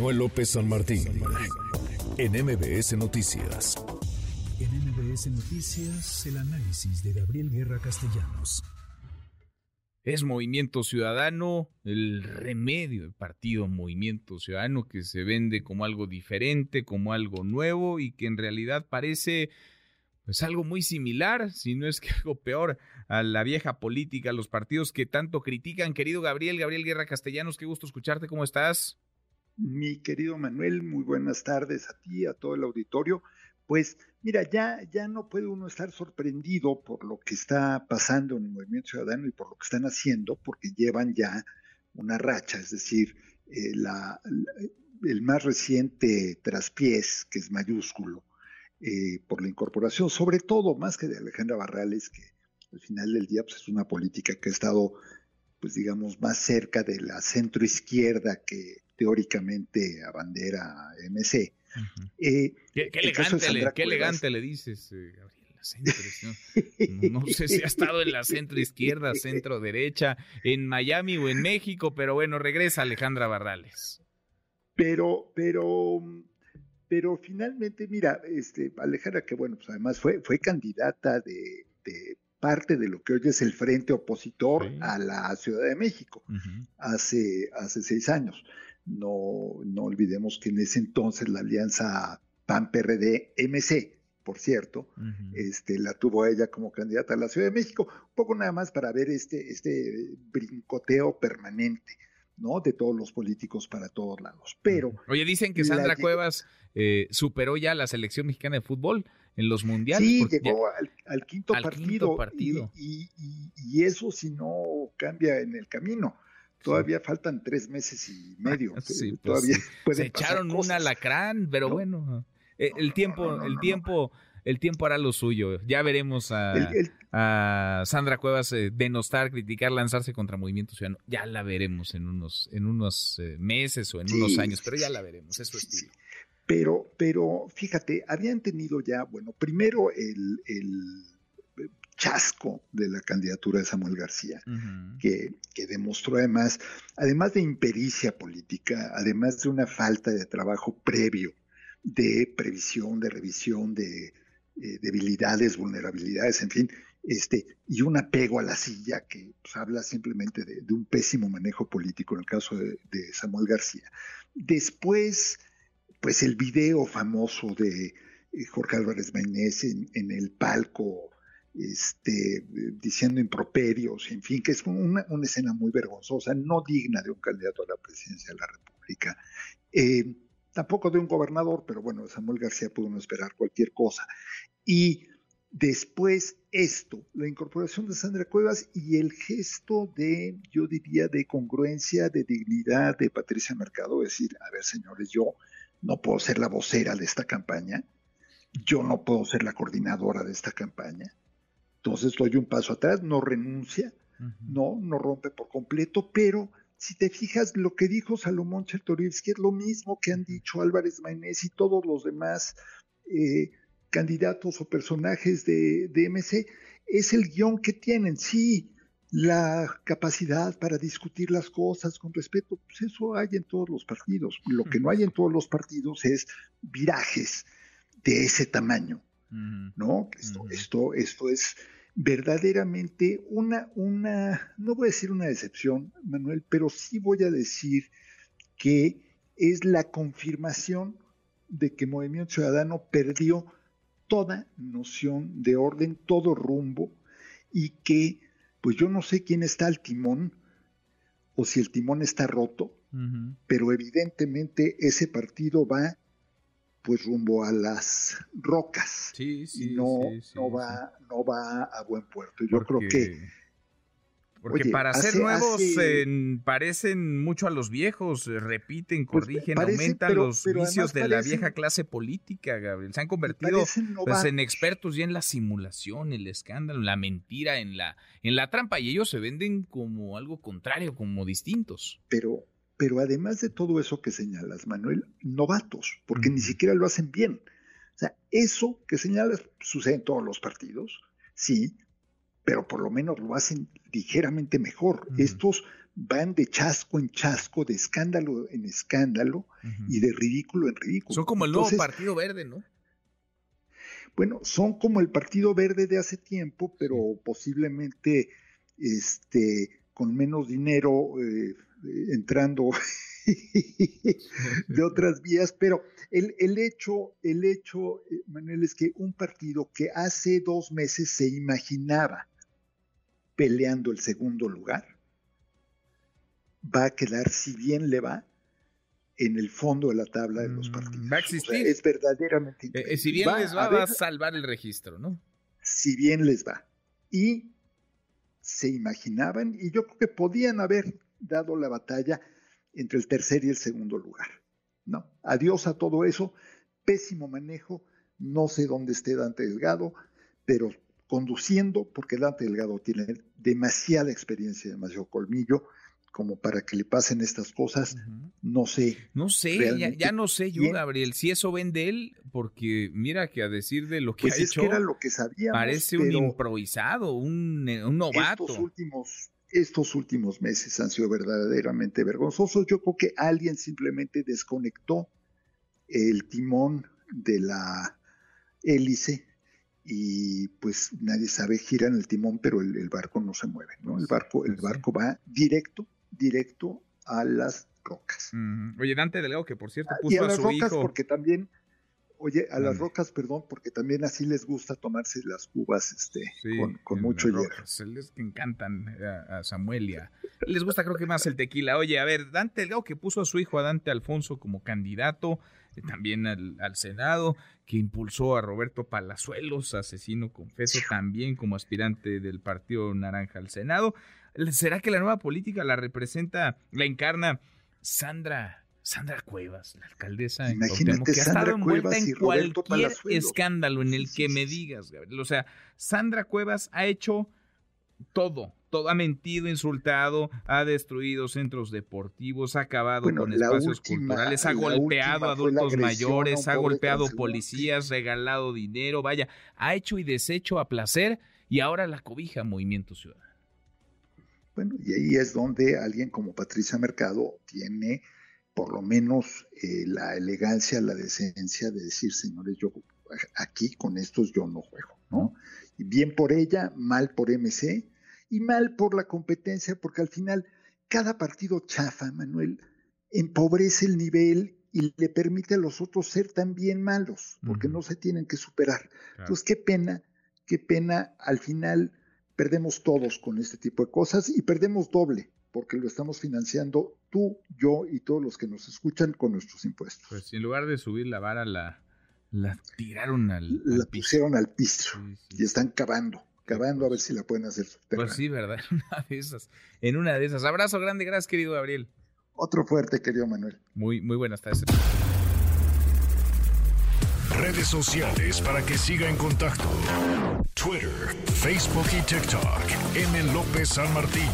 Manuel López San Martín en MBS Noticias. En MBS Noticias, el análisis de Gabriel Guerra Castellanos. Es Movimiento Ciudadano el remedio del partido Movimiento Ciudadano que se vende como algo diferente, como algo nuevo y que en realidad parece pues algo muy similar, si no es que algo peor, a la vieja política, a los partidos que tanto critican. Querido Gabriel, Gabriel Guerra Castellanos, qué gusto escucharte, ¿cómo estás? Mi querido Manuel, muy buenas tardes a ti, a todo el auditorio. Pues mira, ya, ya no puede uno estar sorprendido por lo que está pasando en el movimiento ciudadano y por lo que están haciendo, porque llevan ya una racha, es decir, eh, el más reciente traspiés, que es mayúsculo, eh, por la incorporación, sobre todo más que de Alejandra Barrales, que al final del día pues, es una política que ha estado, pues digamos, más cerca de la centro izquierda que teóricamente abandera MC eh, qué, elegante, le, dices, eh, Gabriel. ¿no? sé si ha estado en la centro izquierda, centro derecha, en Miami o en México, pero bueno, regresa Alejandra Barrales. Pero, pero, pero finalmente, mira, este, Alejandra, que bueno, pues además fue, fue candidata de, parte de lo que hoy es el frente opositor a la Ciudad de México hace, hace seis años. No, no olvidemos que en ese entonces la alianza PAN-PRD-MC, por cierto, este, la tuvo ella como candidata a la Ciudad de México, un poco nada más para ver este, este brincoteo permanente. ¿no? De todos los políticos para todos lados. Pero. Oye, dicen que Sandra Cuevas eh, superó ya la selección mexicana de fútbol en los mundiales. Sí, llegó al, quinto partido. partido. y, y, eso si no cambia en el camino. Todavía faltan tres meses y medio. Sí, pues todavía Se echaron un alacrán, pero bueno. Eh, el tiempo, el tiempo, el tiempo hará lo suyo. Ya veremos a, Sandra Cuevas eh, denostar, criticar, lanzarse contra Movimiento Ciudadano. Ya la veremos en unos, en unos eh, meses o en unos años, pero ya la veremos, es su estilo. Pero, pero fíjate, habían tenido ya, bueno, primero el de la candidatura de Samuel García, que, demostró además, además de impericia política, además de una falta de trabajo previo, de previsión, de revisión de eh, debilidades, vulnerabilidades, en fin, este, y un apego a la silla que pues, habla simplemente de, un pésimo manejo político en el caso de, Samuel García. Después, pues el video famoso de eh, Jorge Álvarez Maynés en el palco este, diciendo improperios, en fin, que es una, escena muy vergonzosa, no digna de un candidato a la presidencia de la República. Eh, tampoco de un gobernador, pero bueno, Samuel García pudo no esperar cualquier cosa. Y después esto, la incorporación de Sandra Cuevas y el gesto de, yo diría, de congruencia, de dignidad de Patricia Mercado, decir, a ver señores, yo no puedo ser la vocera de esta campaña, yo no puedo ser la coordinadora de esta campaña, entonces doy un paso atrás, no renuncia, no, no rompe por completo, pero si te fijas, lo que dijo Salomón Chertorivsky es lo mismo que han dicho Álvarez Maynés y todos los demás eh, candidatos o personajes de, de, MC, es el guion que tienen. Sí, la capacidad para discutir las cosas con respeto, pues eso hay en todos los partidos. Lo que no hay en todos los partidos es virajes de ese tamaño. ¿No? Esto, esto, esto es verdaderamente una, una, no voy a decir una decepción, Manuel, pero sí voy a decir que es la confirmación de que Movimiento Ciudadano perdió toda noción de orden, todo rumbo, y que, pues yo no sé quién está al timón, o si el timón está roto, pero evidentemente ese partido va pues rumbo a las rocas. Sí, sí, y no, no, va, no va a buen puerto. Yo creo que. Porque para ser nuevos parecen mucho a los viejos, eh, repiten, pues, corrigen, aumentan los vicios de la vieja clase política, Gabriel. Se han convertido pues, en expertos ya en la simulación, el escándalo, la mentira, en la, en la trampa, y ellos se venden como algo contrario, como distintos. Pero, pero además de todo eso que señalas, Manuel, novatos, porque ni siquiera lo hacen bien. O sea, eso que señalas sucede en todos los partidos, sí, pero por lo menos lo hacen ligeramente mejor. Estos van de chasco en chasco, de escándalo en escándalo y de ridículo en ridículo. Son como el nuevo Partido Verde, ¿no? Bueno, son como el Partido Verde de hace tiempo, pero posiblemente este, con menos dinero eh, entrando de otras vías, pero el, el, hecho, el hecho, eh, Manuel, es que un partido que hace dos meses se imaginaba peleando el segundo lugar, va a quedar, si bien le va, en el fondo de la tabla de los mm, partidos. Va a existir. es verdaderamente. Eh, eh, si bien les va, a va a salvar el registro, ¿no? Si bien les va. Y se imaginaban, y yo creo que podían haber dado la batalla entre el tercer y el segundo lugar. No, adiós a todo eso, pésimo manejo, no sé dónde esté Dante Delgado, pero conduciendo, porque Dante Delgado tiene demasiada experiencia, demasiado colmillo, como para que le pasen estas cosas, no sé. No sé, ya, no sé yo, Gabriel, si eso ven de él, porque mira que a decir de lo que pues ha es hecho, que era lo que sabíamos, parece un improvisado, un, un novato. Estos últimos, estos últimos meses han sido verdaderamente vergonzosos. Yo creo que alguien simplemente desconectó el timón de la hélice y pues nadie sabe, giran el timón, pero el, barco no se mueve, ¿no? El barco, el barco va directo, directo a las rocas. Oye, Dante Delgado, que por cierto ah, puso y a, las rocas porque también, oye, a las rocas, perdón, porque también así les gusta tomarse las cubas este, con, mucho hielo. Les que encantan a, Samuel y a, les gusta creo que más el tequila. Oye, a ver, Dante Delgado que puso a su hijo, a Dante Alfonso, como candidato eh, también al, Senado, que impulsó a Roberto Palazuelos, asesino confeso, también como aspirante del Partido Naranja al Senado. ¿Será que la nueva política la representa, la encarna Sandra, Sandra Cuevas, la alcaldesa en que ha estado envuelta en cualquier escándalo en el que me digas, Gabriel? O sea, Sandra Cuevas ha hecho todo, todo, ha mentido, insultado, ha destruido centros deportivos, ha acabado con espacios culturales, ha golpeado a adultos mayores, ha golpeado policías, regalado dinero, vaya, ha hecho y deshecho a placer y ahora la cobija Movimiento Ciudadano. Bueno, y ahí es donde alguien como Patricia Mercado tiene por lo menos eh, la elegancia, la decencia de decir, señores, yo aquí con estos yo no juego, ¿no? Y bien por ella, mal por MC, y mal por la competencia, porque al final cada partido chafa, Manuel, empobrece el nivel y le permite a los otros ser también malos, porque no se tienen que superar. Entonces, qué pena, qué pena, al final perdemos todos con este tipo de cosas y perdemos doble, porque lo estamos financiando tú, yo y todos los que nos escuchan con nuestros impuestos. Pues en lugar de subir la vara, la, la tiraron al, la pusieron al piso y están cavando cavando a ver si la pueden hacer Pues sí, ¿verdad? En una de esas. En una de esas. Abrazo grande, gracias, querido Gabriel. Otro fuerte, querido Manuel. Muy, muy buenas tardes. Redes sociales para que siga en contacto: Twitter, Facebook y TikTok. M. López San Martín.